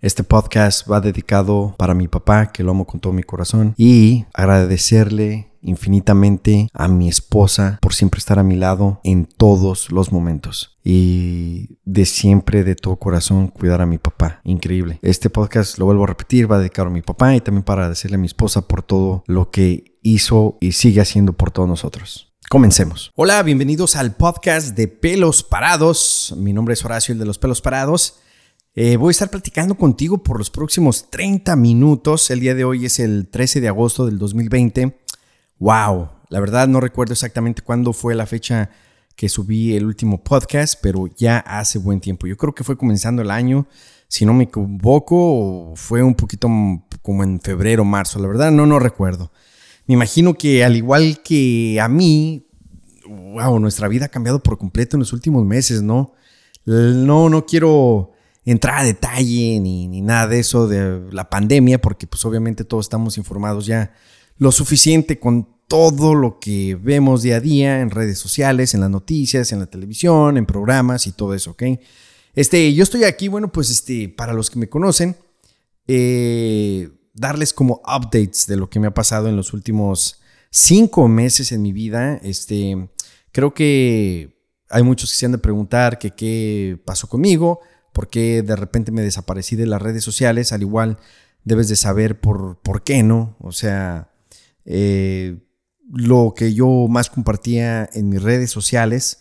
Este podcast va dedicado para mi papá, que lo amo con todo mi corazón, y agradecerle infinitamente a mi esposa por siempre estar a mi lado en todos los momentos y de siempre de todo corazón cuidar a mi papá. Increíble. Este podcast, lo vuelvo a repetir, va dedicado a mi papá y también para agradecerle a mi esposa por todo lo que hizo y sigue haciendo por todos nosotros. Comencemos. Hola, bienvenidos al podcast de Pelos Parados. Mi nombre es Horacio, el de los Pelos Parados. Eh, voy a estar platicando contigo por los próximos 30 minutos. El día de hoy es el 13 de agosto del 2020. ¡Wow! La verdad no recuerdo exactamente cuándo fue la fecha que subí el último podcast, pero ya hace buen tiempo. Yo creo que fue comenzando el año, si no me equivoco, fue un poquito como en febrero, marzo. La verdad no, no recuerdo. Me imagino que al igual que a mí, wow, nuestra vida ha cambiado por completo en los últimos meses, ¿no? No, no quiero entrar a detalle ni, nada de eso de la pandemia, porque pues obviamente todos estamos informados ya lo suficiente con todo lo que vemos día a día en redes sociales, en las noticias, en la televisión, en programas y todo eso, ¿ok? Este, yo estoy aquí, bueno, pues este, para los que me conocen, eh, darles como updates de lo que me ha pasado en los últimos cinco meses en mi vida. Este, creo que hay muchos que se han de preguntar que qué pasó conmigo por qué de repente me desaparecí de las redes sociales, al igual debes de saber por, por qué, ¿no? O sea, eh, lo que yo más compartía en mis redes sociales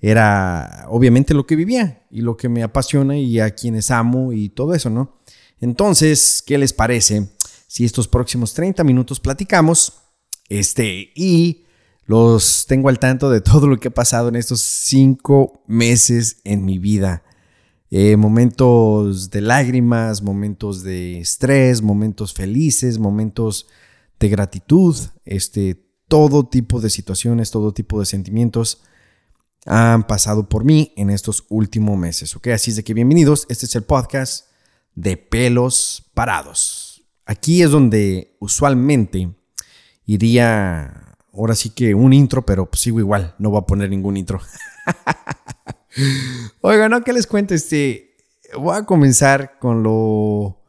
era obviamente lo que vivía y lo que me apasiona y a quienes amo y todo eso, ¿no? Entonces, ¿qué les parece si estos próximos 30 minutos platicamos este, y los tengo al tanto de todo lo que ha pasado en estos cinco meses en mi vida? Eh, momentos de lágrimas, momentos de estrés, momentos felices, momentos de gratitud, este, todo tipo de situaciones, todo tipo de sentimientos han pasado por mí en estos últimos meses, ¿ok? Así es de que bienvenidos, este es el podcast de pelos parados. Aquí es donde usualmente iría, ahora sí que un intro, pero sigo igual, no voy a poner ningún intro. Oiga, no, ¿qué les cuento? Este, voy a comenzar con lo...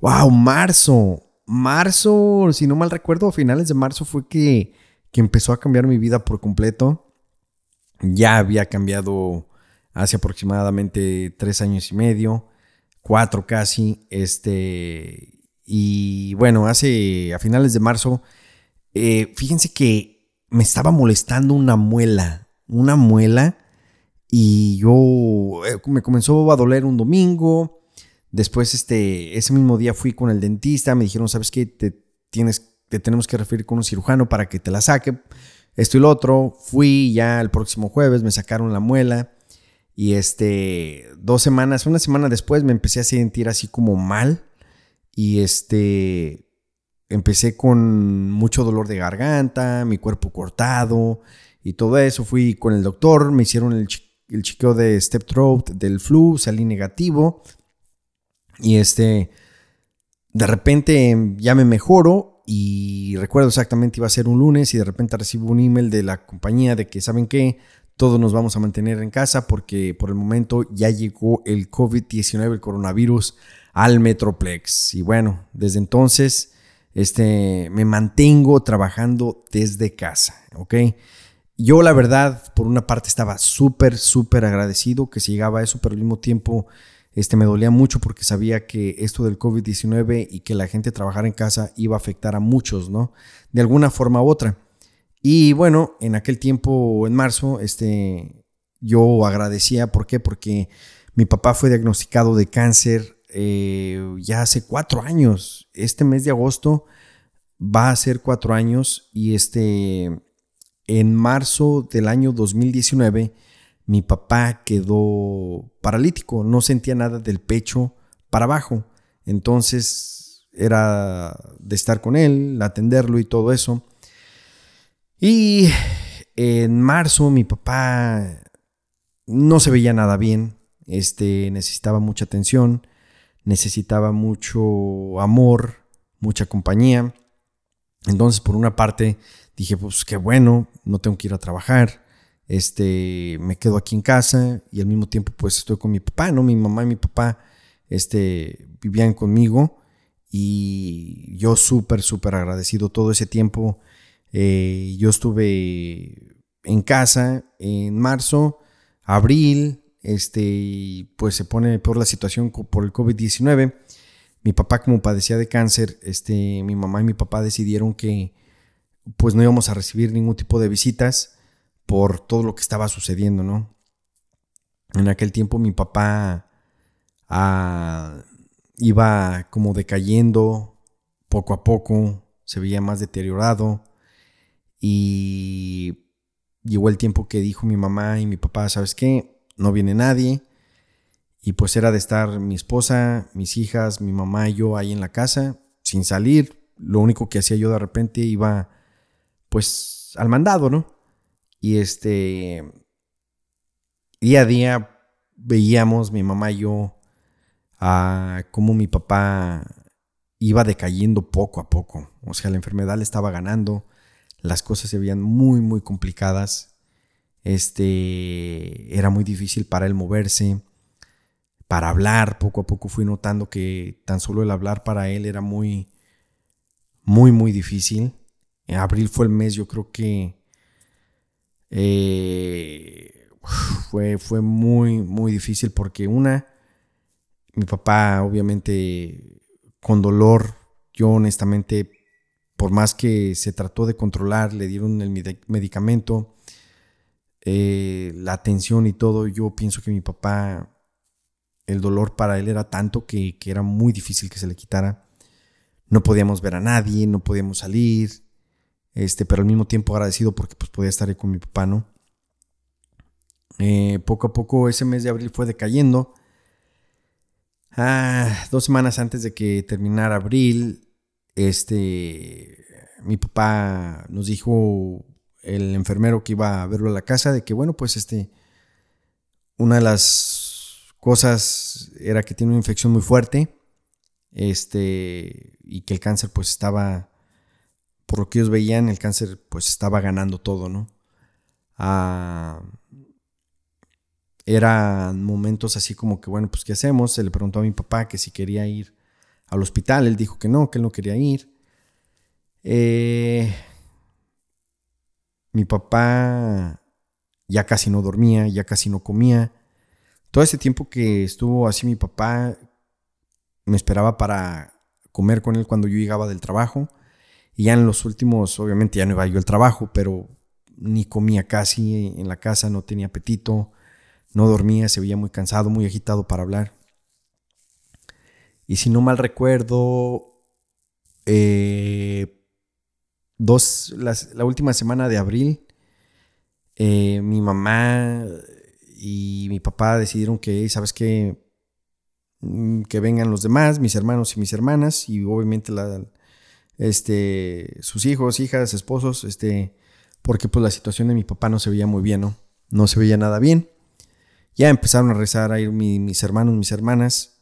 ¡Wow! Marzo. Marzo, si no mal recuerdo, a finales de marzo fue que, que empezó a cambiar mi vida por completo. Ya había cambiado hace aproximadamente tres años y medio, cuatro casi. Este, y bueno, hace a finales de marzo, eh, fíjense que me estaba molestando una muela, una muela y yo eh, me comenzó a doler un domingo. Después, este, ese mismo día fui con el dentista. Me dijeron, ¿sabes qué? Te, tienes, te tenemos que referir con un cirujano para que te la saque. Esto y lo otro. Fui ya el próximo jueves, me sacaron la muela. Y este, dos semanas, una semana después me empecé a sentir así como mal. Y este, empecé con mucho dolor de garganta, mi cuerpo cortado y todo eso. Fui con el doctor, me hicieron el el chequeo de step throat del flu, salí negativo. Y este, de repente ya me mejoro y recuerdo exactamente iba a ser un lunes y de repente recibo un email de la compañía de que, ¿saben qué? Todos nos vamos a mantener en casa porque por el momento ya llegó el COVID-19, el coronavirus, al Metroplex. Y bueno, desde entonces este, me mantengo trabajando desde casa, ¿ok? Yo la verdad, por una parte estaba súper, súper agradecido que se llegaba a eso, pero al mismo tiempo este, me dolía mucho porque sabía que esto del COVID-19 y que la gente trabajara en casa iba a afectar a muchos, ¿no? De alguna forma u otra. Y bueno, en aquel tiempo, en marzo, este, yo agradecía, ¿por qué? Porque mi papá fue diagnosticado de cáncer eh, ya hace cuatro años. Este mes de agosto va a ser cuatro años y este en marzo del año 2019, mi papá quedó paralítico, no sentía nada del pecho para abajo. Entonces era de estar con él, atenderlo y todo eso. Y en marzo mi papá no se veía nada bien, este, necesitaba mucha atención, necesitaba mucho amor, mucha compañía. Entonces, por una parte, dije, pues qué bueno, no tengo que ir a trabajar, este, me quedo aquí en casa y al mismo tiempo pues estoy con mi papá, ¿no? Mi mamá y mi papá este, vivían conmigo y yo súper, súper agradecido todo ese tiempo. Eh, yo estuve en casa en marzo, abril, este, pues se pone por la situación por el COVID-19. Mi papá como padecía de cáncer, este, mi mamá y mi papá decidieron que pues no íbamos a recibir ningún tipo de visitas por todo lo que estaba sucediendo, ¿no? En aquel tiempo mi papá ah, iba como decayendo poco a poco, se veía más deteriorado y llegó el tiempo que dijo mi mamá y mi papá, ¿sabes qué? No viene nadie. Y pues era de estar mi esposa, mis hijas, mi mamá y yo ahí en la casa, sin salir. Lo único que hacía yo de repente iba pues al mandado, ¿no? Y este, día a día veíamos mi mamá y yo a cómo mi papá iba decayendo poco a poco. O sea, la enfermedad le estaba ganando, las cosas se veían muy, muy complicadas. Este, era muy difícil para él moverse, para hablar. Poco a poco fui notando que tan solo el hablar para él era muy, muy, muy difícil. En abril fue el mes, yo creo que eh, fue, fue muy, muy difícil porque una, mi papá obviamente con dolor, yo honestamente, por más que se trató de controlar, le dieron el medicamento, eh, la atención y todo, yo pienso que mi papá, el dolor para él era tanto que, que era muy difícil que se le quitara. No podíamos ver a nadie, no podíamos salir, este, pero al mismo tiempo agradecido porque pues podía estar ahí con mi papá, ¿no? Eh, poco a poco ese mes de abril fue decayendo. Ah, dos semanas antes de que terminara abril, este, mi papá nos dijo el enfermero que iba a verlo a la casa de que bueno, pues este, una de las cosas era que tiene una infección muy fuerte, este, y que el cáncer pues estaba por lo que ellos veían, el cáncer pues estaba ganando todo, ¿no? Ah, eran momentos así como que, bueno, pues ¿qué hacemos? Se le preguntó a mi papá que si quería ir al hospital, él dijo que no, que él no quería ir. Eh, mi papá ya casi no dormía, ya casi no comía. Todo ese tiempo que estuvo así mi papá, me esperaba para comer con él cuando yo llegaba del trabajo. Y ya en los últimos, obviamente ya no iba yo al trabajo, pero ni comía casi en la casa, no tenía apetito, no dormía, se veía muy cansado, muy agitado para hablar. Y si no mal recuerdo, eh, dos, la última semana de abril, eh, mi mamá y mi papá decidieron que, ¿sabes qué? Mm, que vengan los demás, mis hermanos y mis hermanas, y obviamente la, este, sus hijos, hijas, esposos, este, porque pues la situación de mi papá no se veía muy bien, ¿no? No se veía nada bien. Ya empezaron a rezar a ir mis hermanos, mis hermanas,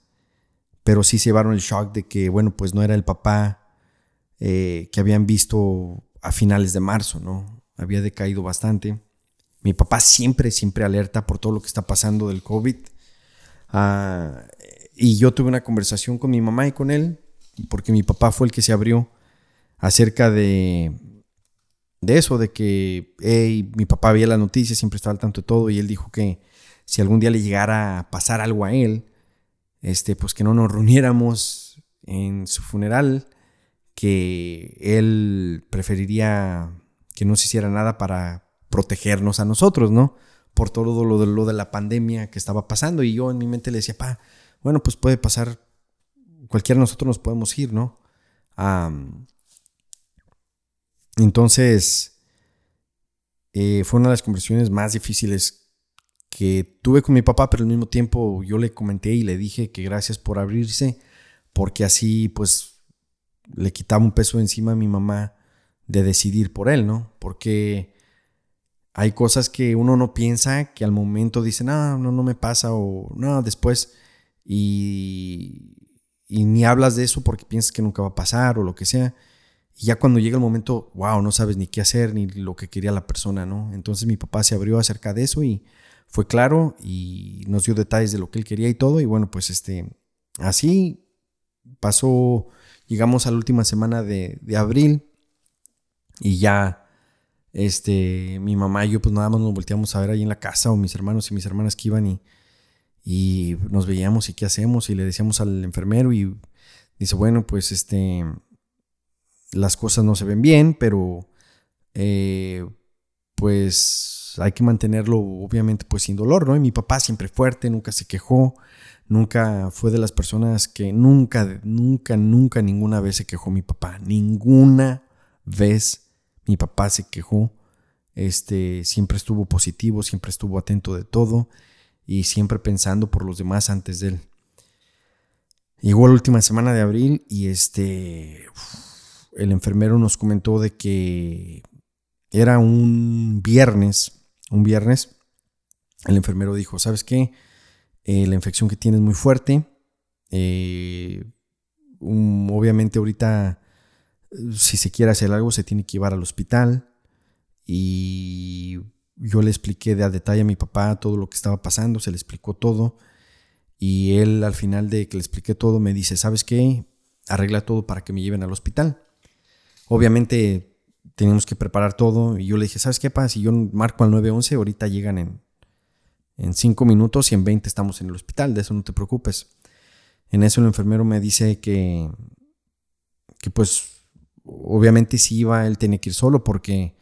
pero sí se llevaron el shock de que, bueno, pues no era el papá eh, que habían visto a finales de marzo, ¿no? Había decaído bastante. Mi papá siempre, siempre alerta por todo lo que está pasando del COVID. Ah, y yo tuve una conversación con mi mamá y con él, porque mi papá fue el que se abrió acerca de, de eso, de que mi papá veía la noticia, siempre estaba al tanto de todo y él dijo que si algún día le llegara a pasar algo a él, este, pues que no nos reuniéramos en su funeral, que él preferiría que no se hiciera nada para protegernos a nosotros, ¿no? Por todo lo de, lo de la pandemia que estaba pasando. Y yo en mi mente le decía, pa, bueno, pues puede pasar, cualquiera de nosotros nos podemos ir, ¿no? Entonces, eh, fue una de las conversaciones más difíciles que tuve con mi papá, pero al mismo tiempo yo le comenté y le dije que gracias por abrirse, porque así pues le quitaba un peso encima a mi mamá de decidir por él, ¿no? Porque hay cosas que uno no piensa, que al momento dice, no, no, no me pasa o no, después, y, ni hablas de eso porque piensas que nunca va a pasar o lo que sea. Y ya cuando llega el momento, wow, no sabes ni qué hacer ni lo que quería la persona, ¿no? Entonces mi papá se abrió acerca de eso y fue claro y nos dio detalles de lo que él quería y todo. Y bueno, pues este, así pasó, llegamos a la última semana de abril y ya este, mi mamá y yo pues nada más nos volteamos a ver ahí en la casa o mis hermanos y mis hermanas que iban y, y nos veíamos y qué hacemos y le decíamos al enfermero y dice, bueno, pues este, las cosas no se ven bien, pero eh, pues hay que mantenerlo obviamente pues sin dolor, ¿no? Y mi papá siempre fuerte, nunca se quejó, nunca fue de las personas que nunca, nunca, nunca, ninguna vez se quejó mi papá, ninguna vez mi papá se quejó, este, siempre estuvo positivo, siempre estuvo atento de todo y siempre pensando por los demás antes de él. Llegó la última semana de abril y este, el enfermero nos comentó de que era un viernes, un viernes, el enfermero dijo, ¿sabes qué? Eh, la infección que tiene es muy fuerte. Eh, obviamente ahorita si se quiere hacer algo se tiene que llevar al hospital y yo le expliqué de a detalle a mi papá todo lo que estaba pasando, se le explicó todo y él al final de que le expliqué todo me dice, ¿sabes qué? Arregla todo para que me lleven al hospital. Obviamente tenemos que preparar todo y yo le dije, ¿sabes qué pasa? Si yo marco al 911, ahorita llegan en, en 5 minutos y en 20 estamos en el hospital, de eso no te preocupes. En eso el enfermero me dice que, que pues obviamente si iba, él tenía que ir solo porque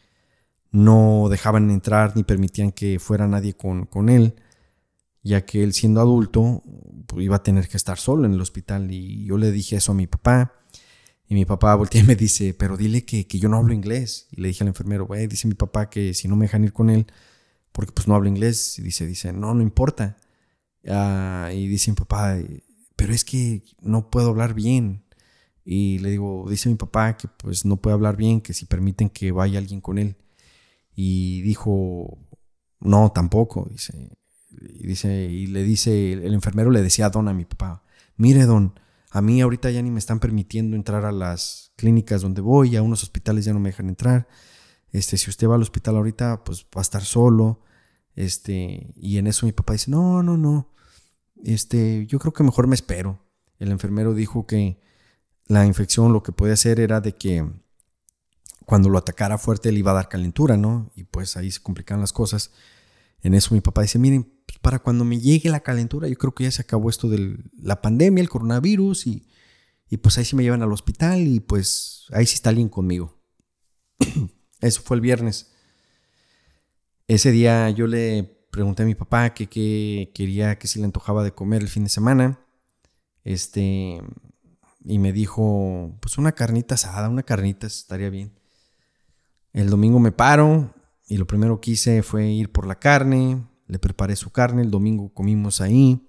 no dejaban entrar ni permitían que fuera nadie con, con él, ya que él siendo adulto pues, iba a tener que estar solo en el hospital. Y yo le dije eso a mi papá. Y mi papá voltea y me dice, pero dile que, yo no hablo inglés. Y le dije al enfermero, dice mi papá que si no me dejan ir con él, porque pues no hablo inglés. Y dice, dice, no, no importa. Ah, y dice mi papá, pero es que no puedo hablar bien. Y le digo, dice mi papá que pues no puede hablar bien, que si permiten que vaya alguien con él. Y dijo, no, tampoco, dice. Y, dice, y le dice, el enfermero le decía a Don a mi papá, mire Don, a mí ahorita ya ni me están permitiendo entrar a las clínicas donde voy, a unos hospitales ya no me dejan entrar. Este, si usted va al hospital ahorita, pues va a estar solo. Este, y en eso mi papá dice, no, no, no. Este, yo creo que mejor me espero. El enfermero dijo que la infección lo que puede hacer era de que cuando lo atacara fuerte le iba a dar calentura, ¿no? Y pues ahí se complican las cosas. En eso mi papá dice, miren, pues, para cuando me llegue la calentura, yo creo que ya se acabó esto de la pandemia, el coronavirus, y, y pues ahí sí me llevan al hospital y pues ahí sí está alguien conmigo. eso fue el viernes. Ese día yo le pregunté a mi papá que, qué quería, que si le antojaba de comer el fin de semana. Este, y me dijo, pues una carnita asada, una carnita estaría bien. El domingo me paro y lo primero que hice fue ir por la carne, le preparé su carne, el domingo comimos ahí.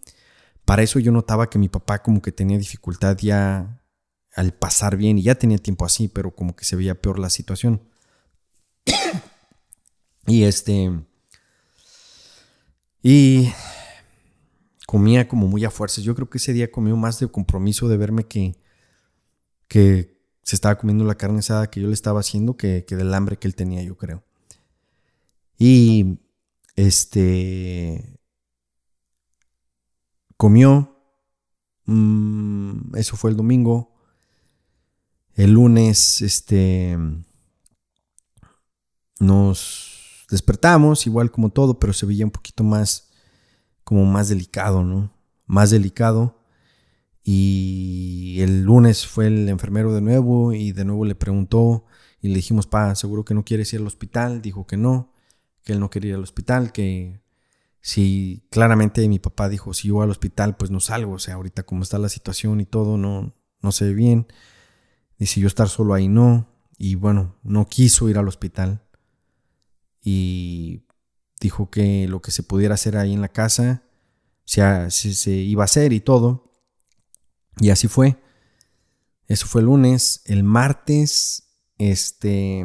Para eso yo notaba que mi papá como que tenía dificultad ya al pasar bien y ya tenía tiempo así, pero como que se veía peor la situación. y este... Y comía como muy a fuerzas. Yo creo que ese día comió más de compromiso de verme que, que se estaba comiendo la carne asada que yo le estaba haciendo que, del hambre que él tenía, yo creo. Y este comió. Mm, eso fue el domingo. El lunes, este. Nos despertamos, igual como todo, pero se veía un poquito más. como más delicado, ¿no? Más delicado. Y el lunes fue el enfermero de nuevo y de nuevo le preguntó y le dijimos, pa, seguro que no quieres ir al hospital. Dijo que no, que él no quería ir al hospital, que si claramente mi papá dijo, si yo al hospital, pues no salgo. O sea, ahorita como está la situación y todo, no, no se ve bien. Dice, yo estar solo ahí no. Y bueno, no quiso ir al hospital. Y dijo que lo que se pudiera hacer ahí en la casa, se, se iba a hacer y todo. Y así fue. Eso fue el lunes. El martes, este,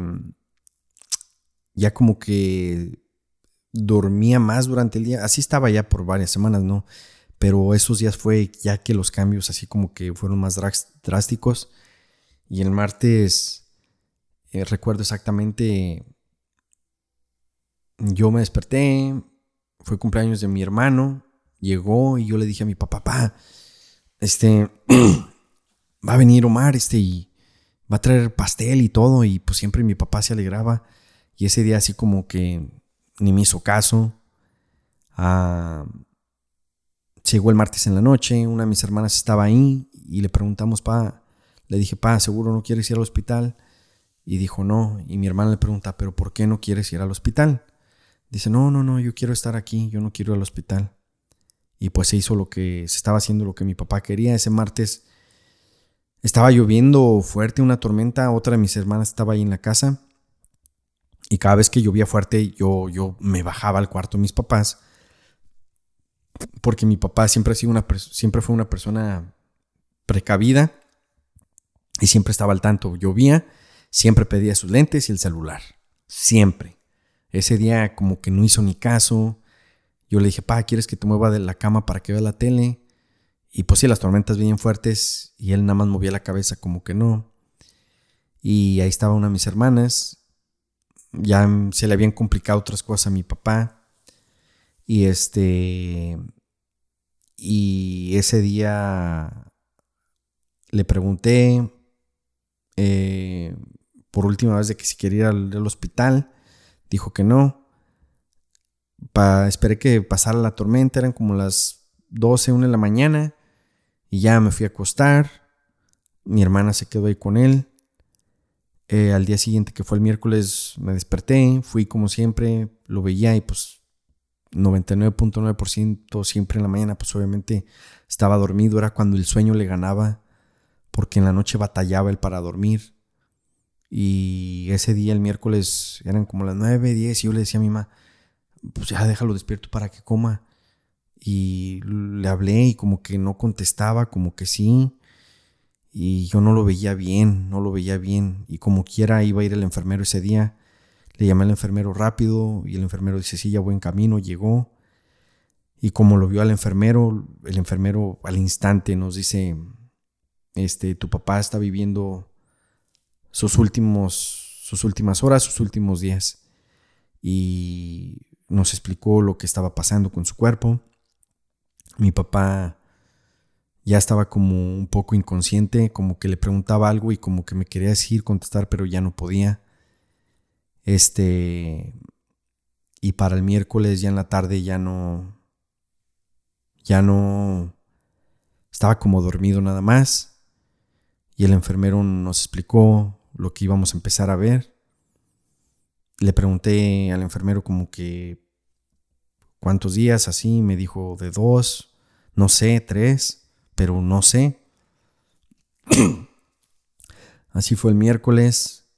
ya como que dormía más durante el día. Así estaba ya por varias semanas, ¿no? Pero esos días fue ya que los cambios así como que fueron más drásticos. Y el martes, eh, recuerdo exactamente, yo me desperté, fue cumpleaños de mi hermano, llegó y yo le dije a mi papá, papá, este, va a venir Omar, este, y va a traer pastel y todo, y pues siempre mi papá se alegraba, y ese día así como que ni me hizo caso. Ah, llegó el martes en la noche, una de mis hermanas estaba ahí, y le preguntamos, pa, le dije, pa, ¿seguro no quieres ir al hospital? Y dijo, no, y mi hermana le pregunta, ¿pero por qué no quieres ir al hospital? Dice, no, no, no, yo quiero estar aquí, yo no quiero ir al hospital. Y pues se hizo lo que, se estaba haciendo lo que mi papá quería. Ese martes estaba lloviendo fuerte, una tormenta. Otra de mis hermanas estaba ahí en la casa. Y cada vez que llovía fuerte, yo, yo me bajaba al cuarto de mis papás. Porque mi papá siempre, ha sido una, siempre fue una persona precavida. Y siempre estaba al tanto. Llovía, siempre pedía sus lentes y el celular. Siempre. Ese día como que no hizo ni caso. Yo le dije, pa, ¿quieres que te mueva de la cama para que vea la tele? Y pues sí, las tormentas venían fuertes y él nada más movía la cabeza como que no. Y ahí estaba una de mis hermanas. Ya se le habían complicado otras cosas a mi papá. Y este... Y ese día le pregunté eh, por última vez de que si quería ir al hospital. Dijo que no esperé que pasara la tormenta, eran como las 12, 1 de la mañana, y ya me fui a acostar. Mi hermana se quedó ahí con él. Eh, al día siguiente, que fue el miércoles, me desperté, fui como siempre, lo veía y pues 99.9% siempre en la mañana, pues obviamente estaba dormido, era cuando el sueño le ganaba, porque en la noche batallaba él para dormir. Y ese día, el miércoles, eran como las 9, 10 y yo le decía a mi mamá, pues ya déjalo despierto para que coma. Y le hablé y como que no contestaba, como que sí. Y yo no lo veía bien, no lo veía bien. Y como quiera iba a ir el enfermero ese día. Le llamé al enfermero rápido y el enfermero dice, sí, ya buen camino, llegó. Y como lo vio al enfermero, el enfermero al instante nos dice, este, tu papá está viviendo sus últimos, sus últimas horas, sus últimos días. Y nos explicó lo que estaba pasando con su cuerpo. Mi papá ya estaba como un poco inconsciente, como que le preguntaba algo y como que me quería decir, contestar, pero ya no podía. Este, y para el miércoles ya en la tarde ya no, ya no, estaba como dormido nada más. Y el enfermero nos explicó lo que íbamos a empezar a ver le pregunté al enfermero como que cuántos días así, me dijo de dos, no sé, tres, pero no sé. así fue el miércoles.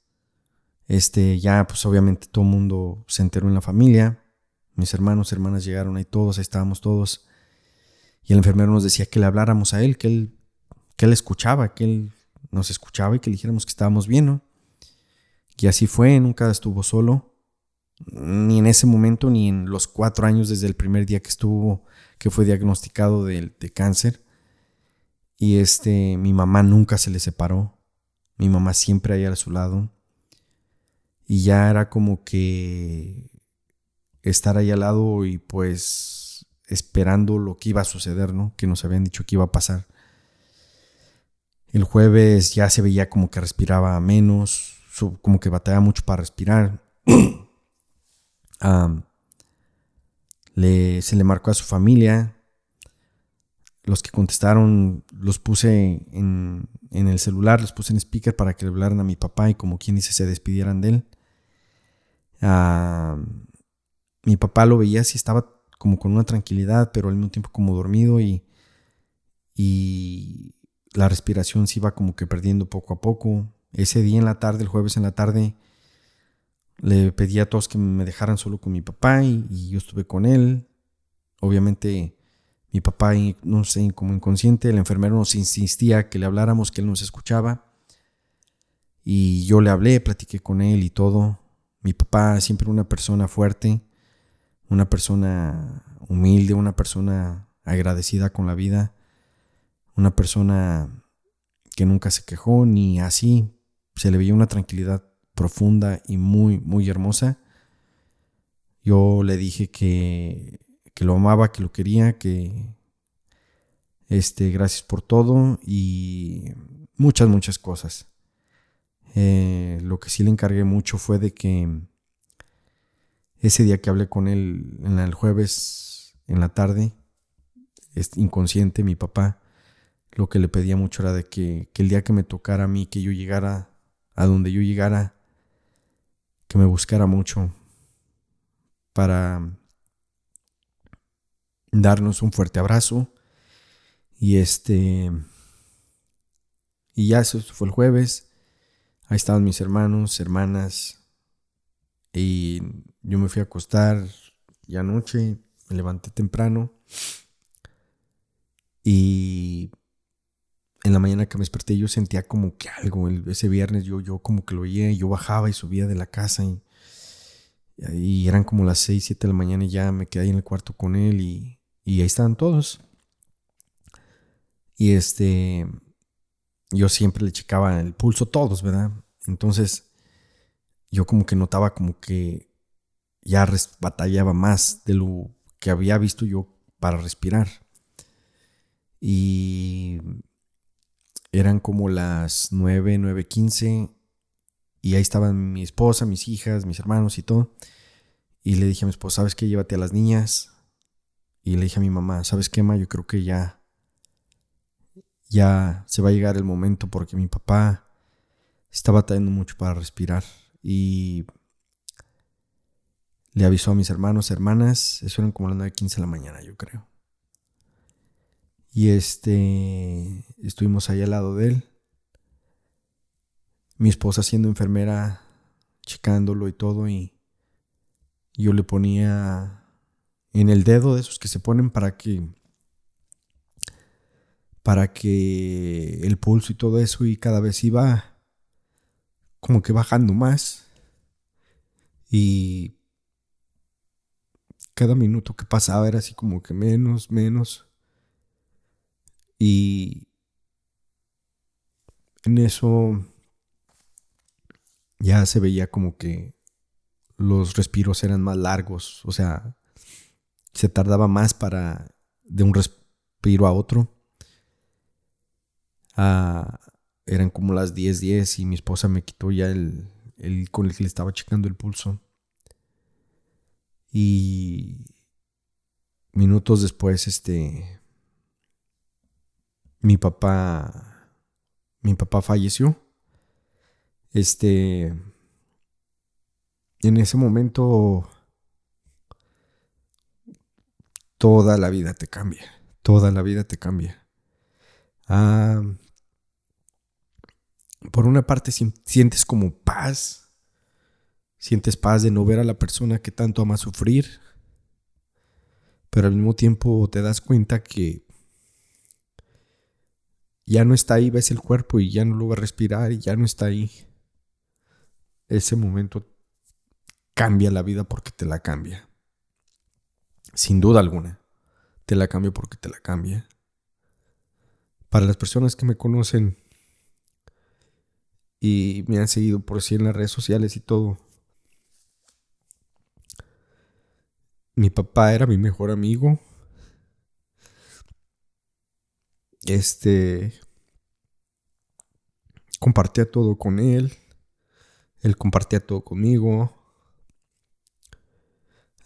Este, ya pues obviamente todo el mundo se enteró en la familia. Mis hermanos, hermanas llegaron ahí todos, ahí estábamos todos. Y el enfermero nos decía que le habláramos a él, que él, que él escuchaba, que él nos escuchaba y que le dijéramos que estábamos bien, ¿no? Y así fue, nunca estuvo solo, ni en ese momento, ni en los cuatro años desde el primer día que estuvo, que fue diagnosticado de, cáncer. Y este, mi mamá nunca se le separó, mi mamá siempre ahí a su lado. Y ya era como que estar ahí al lado y pues esperando lo que iba a suceder, ¿no? Que nos habían dicho que iba a pasar. El jueves ya se veía como que respiraba menos, como que batalla mucho para respirar. le, se le marcó a su familia. Los que contestaron los puse en, el celular, los puse en speaker para que le hablaran a mi papá y como quien dice se despidieran de él. mi papá lo veía así, estaba como con una tranquilidad, pero al mismo tiempo como dormido y, y la respiración se iba como que perdiendo poco a poco. Ese día en la tarde, el jueves en la tarde, le pedí a todos que me dejaran solo con mi papá y, yo estuve con él. Obviamente mi papá, no sé, como inconsciente, el enfermero nos insistía que le habláramos, que él nos escuchaba. Y yo le hablé, platiqué con él y todo. Mi papá siempre una persona fuerte, una persona humilde, una persona agradecida con la vida, una persona que nunca se quejó ni así, se le veía una tranquilidad profunda y muy, muy hermosa. Yo le dije que, que lo amaba, que lo quería, que Este, gracias por todo y muchas, muchas cosas. Eh, lo que sí le encargué mucho fue de que ese día que hablé con él en el jueves en la tarde, inconsciente, mi papá, lo que le pedía mucho era de que, que el día que me tocara a mí, que yo llegara a donde yo llegara, que me buscara mucho para darnos un fuerte abrazo. Y este. Y ya eso fue el jueves. Ahí estaban mis hermanos, hermanas. Y yo me fui a acostar ya anoche. Me levanté temprano. Y en la mañana que me desperté yo sentía como que algo. ese viernes yo, yo como que lo oía. Yo bajaba y subía de la casa. Y, y eran como las 6, 7 de la mañana y ya me quedé ahí en el cuarto con él. Y, y ahí estaban todos. Y este, yo siempre le checaba el pulso todos, ¿verdad? Entonces, yo como que notaba como que ya batallaba más de lo que había visto yo para respirar. Y eran como las 9, 9, 15. Y ahí estaban mi esposa, mis hijas, mis hermanos y todo. Y le dije a mi esposa, ¿sabes qué? Llévate a las niñas. Y le dije a mi mamá, ¿sabes qué, ma? Yo creo que ya ya se va a llegar el momento porque mi papá está batallando mucho para respirar y le avisó a mis hermanos, hermanas, eso eran como las 9.15 de la mañana, yo creo. Y este, estuvimos ahí al lado de él. Mi esposa siendo enfermera, checándolo y todo, y yo le ponía en el dedo de esos que se ponen para que para que el pulso y todo eso y cada vez iba como que bajando más y cada minuto que pasaba era así como que menos, menos y en eso ya se veía como que los respiros eran más largos, o sea, se tardaba más para de un respiro a otro Ah, eran como las 10, 10 y mi esposa me quitó ya el, el con el que le estaba checando el pulso. Y minutos después, este, mi papá, mi papá falleció. Este, en ese momento, toda la vida te cambia, toda la vida te cambia. Ah, por una parte sientes como paz, sientes paz de no ver a la persona que tanto ama sufrir, pero al mismo tiempo te das cuenta que ya no está ahí, ves el cuerpo y ya no lo va a respirar y ya no está ahí. Ese momento cambia la vida porque te la cambia. Sin duda alguna. Te la cambia porque te la cambia. Para las personas que me conocen, y me han seguido por sí en las redes sociales y todo. Mi papá era mi mejor amigo. Este compartía todo con él. Él compartía todo conmigo.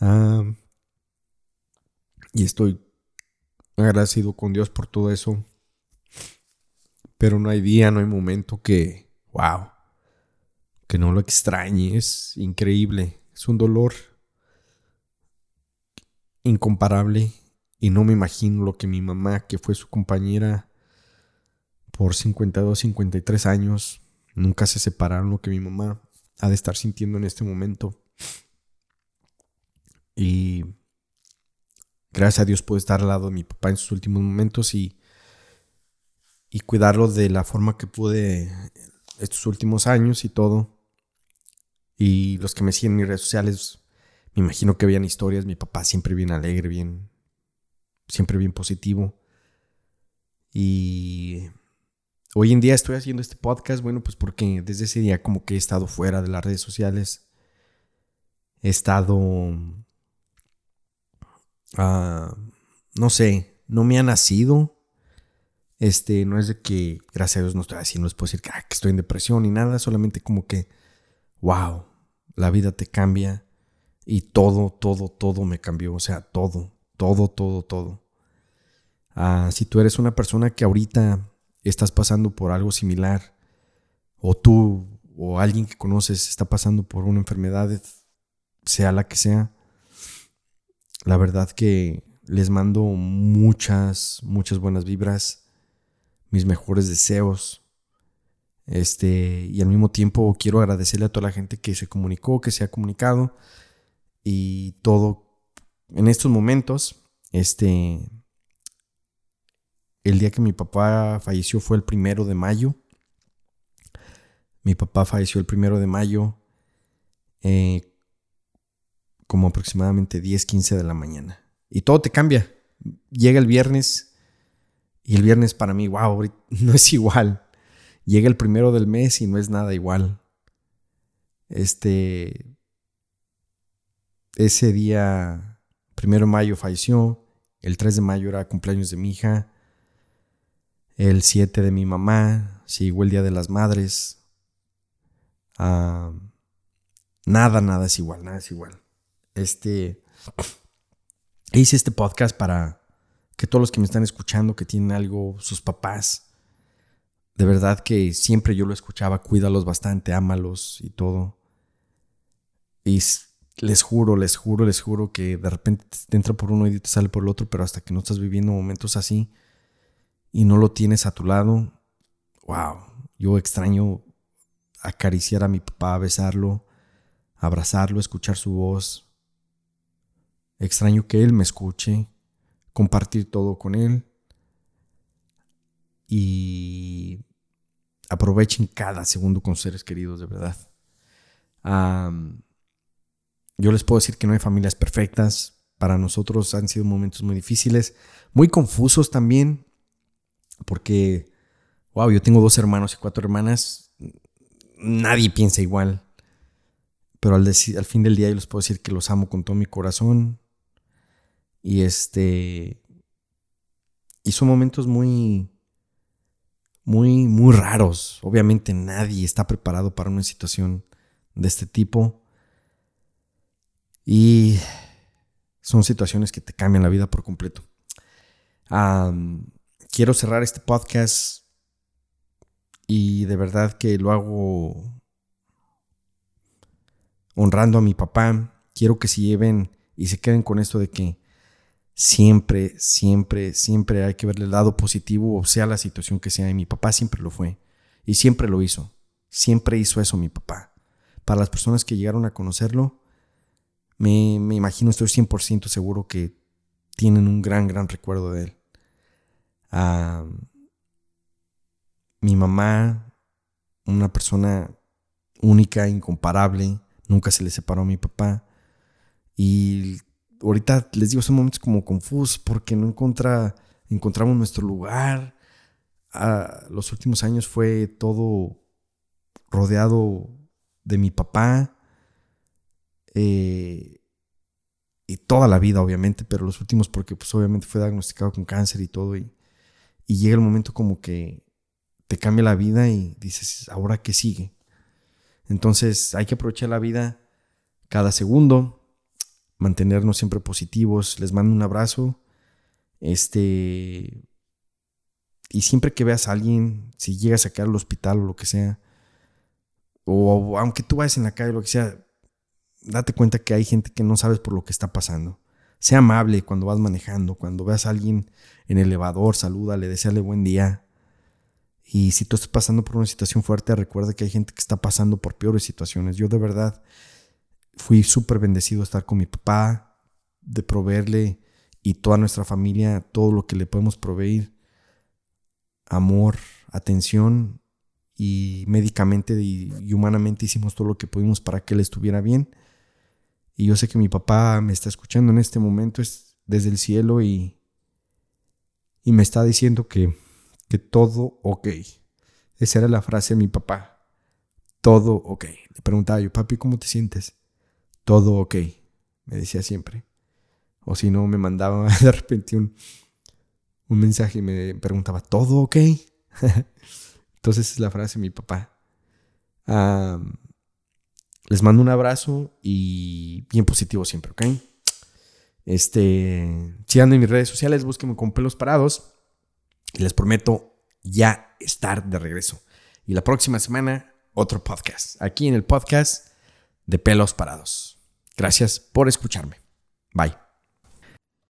Ah, y estoy agradecido con Dios por todo eso. Pero no hay día, no hay momento que wow, que no lo extrañe, es increíble, es un dolor incomparable y no me imagino lo que mi mamá, que fue su compañera por 52, 53 años, nunca se separaron, lo que mi mamá ha de estar sintiendo en este momento. Y gracias a Dios puedo estar al lado de mi papá en sus últimos momentos y, y cuidarlo de la forma que pude estos últimos años y todo. Y los que me siguen en mis redes sociales, me imagino que veían historias. Mi papá siempre bien alegre, bien, siempre bien positivo. Y hoy en día estoy haciendo este podcast, bueno, pues porque desde ese día como que he estado fuera de las redes sociales. He estado... Ah, no sé, no me ha nacido. Este, no es de que, gracias a Dios, no estoy así, no les puedo decir que, ah, que estoy en depresión ni nada, solamente como que, wow, la vida te cambia y todo, todo, todo me cambió, o sea, todo, todo, todo, todo. Ah, si tú eres una persona que ahorita estás pasando por algo similar, o tú o alguien que conoces está pasando por una enfermedad, sea la que sea, la verdad que les mando muchas, muchas buenas vibras mis mejores deseos. Este, y al mismo tiempo quiero agradecerle a toda la gente que se comunicó, que se ha comunicado y todo en estos momentos. Este, el día que mi papá falleció fue el primero de mayo. Mi papá falleció el primero de mayo, eh, como aproximadamente 10, 15 de la mañana. Y todo te cambia. Llega el viernes y el viernes para mí, wow, no es igual. Llega el primero del mes y no es nada igual. Este. Ese día, primero de mayo falleció. El 3 de mayo era cumpleaños de mi hija. El 7 de mi mamá. Llegó el día de las madres. nada, nada es igual, nada es igual. Este. Hice este podcast para que todos los que me están escuchando, que tienen algo, sus papás, de verdad que siempre yo lo escuchaba, cuídalos bastante, ámalos y todo. Y les juro, les juro, les juro que de repente te entra por uno y te sale por el otro, pero hasta que no estás viviendo momentos así y no lo tienes a tu lado, wow, yo extraño acariciar a mi papá, besarlo, abrazarlo, escuchar su voz. Extraño que él me escuche compartir todo con Él. Y aprovechen cada segundo con seres queridos, de verdad. Yo les puedo decir que no hay familias perfectas. Para nosotros han sido momentos muy difíciles, muy confusos también, porque, wow, yo tengo dos hermanos y cuatro hermanas. Nadie piensa igual. Pero al, fin del día yo les puedo decir que los amo con todo mi corazón. Y este. Y son momentos muy. Muy, muy raros. Obviamente nadie está preparado para una situación de este tipo. Y son situaciones que te cambian la vida por completo. quiero cerrar este podcast y de verdad que lo hago honrando a mi papá. Quiero que se lleven y se queden con esto de que siempre, siempre, siempre hay que verle el lado positivo, o sea la situación que sea. Y mi papá siempre lo fue. Y siempre lo hizo. Siempre hizo eso mi papá. Para las personas que llegaron a conocerlo, me, imagino, estoy 100% seguro que tienen un gran, gran recuerdo de él. mi mamá, una persona única, incomparable, nunca se le separó a mi papá. Y ahorita les digo, son momentos como confusos porque no encontra, encontramos nuestro lugar. Ah, los últimos años fue todo rodeado de mi papá. Eh, y toda la vida, obviamente, pero los últimos porque pues obviamente fue diagnosticado con cáncer y todo. Y, y llega el momento como que te cambia la vida y dices, ¿ahora qué sigue? Entonces hay que aprovechar la vida cada segundo, mantenernos siempre positivos. Les mando un abrazo. Este. Y siempre que veas a alguien, si llegas a caer al hospital o lo que sea, o, aunque tú vayas en la calle o lo que sea, date cuenta que hay gente que no sabes por lo que está pasando. Sea amable cuando vas manejando, cuando veas a alguien en el elevador, salúdale, deseale buen día. Y si tú estás pasando por una situación fuerte, recuerda que hay gente que está pasando por peores situaciones. Yo de verdad fui súper bendecido estar con mi papá, de proveerle y toda nuestra familia todo lo que le podemos proveer. Amor, atención y médicamente y, humanamente hicimos todo lo que pudimos para que él estuviera bien. Y yo sé que mi papá me está escuchando en este momento es desde el cielo y, y me está diciendo que, que todo ok. Esa era la frase de mi papá. Todo ok. Le preguntaba yo, papi, ¿cómo te sientes? todo ok, me decía siempre. O si no, me mandaba de repente un, un mensaje y me preguntaba, ¿todo ok? Entonces es la frase de mi papá. Les mando un abrazo y bien positivo siempre, ¿ok? Este, si en mis redes sociales, búsquenme con pelos parados y les prometo ya estar de regreso. Y la próxima semana, otro podcast, aquí en el podcast de pelos parados. Gracias por escucharme. Bye.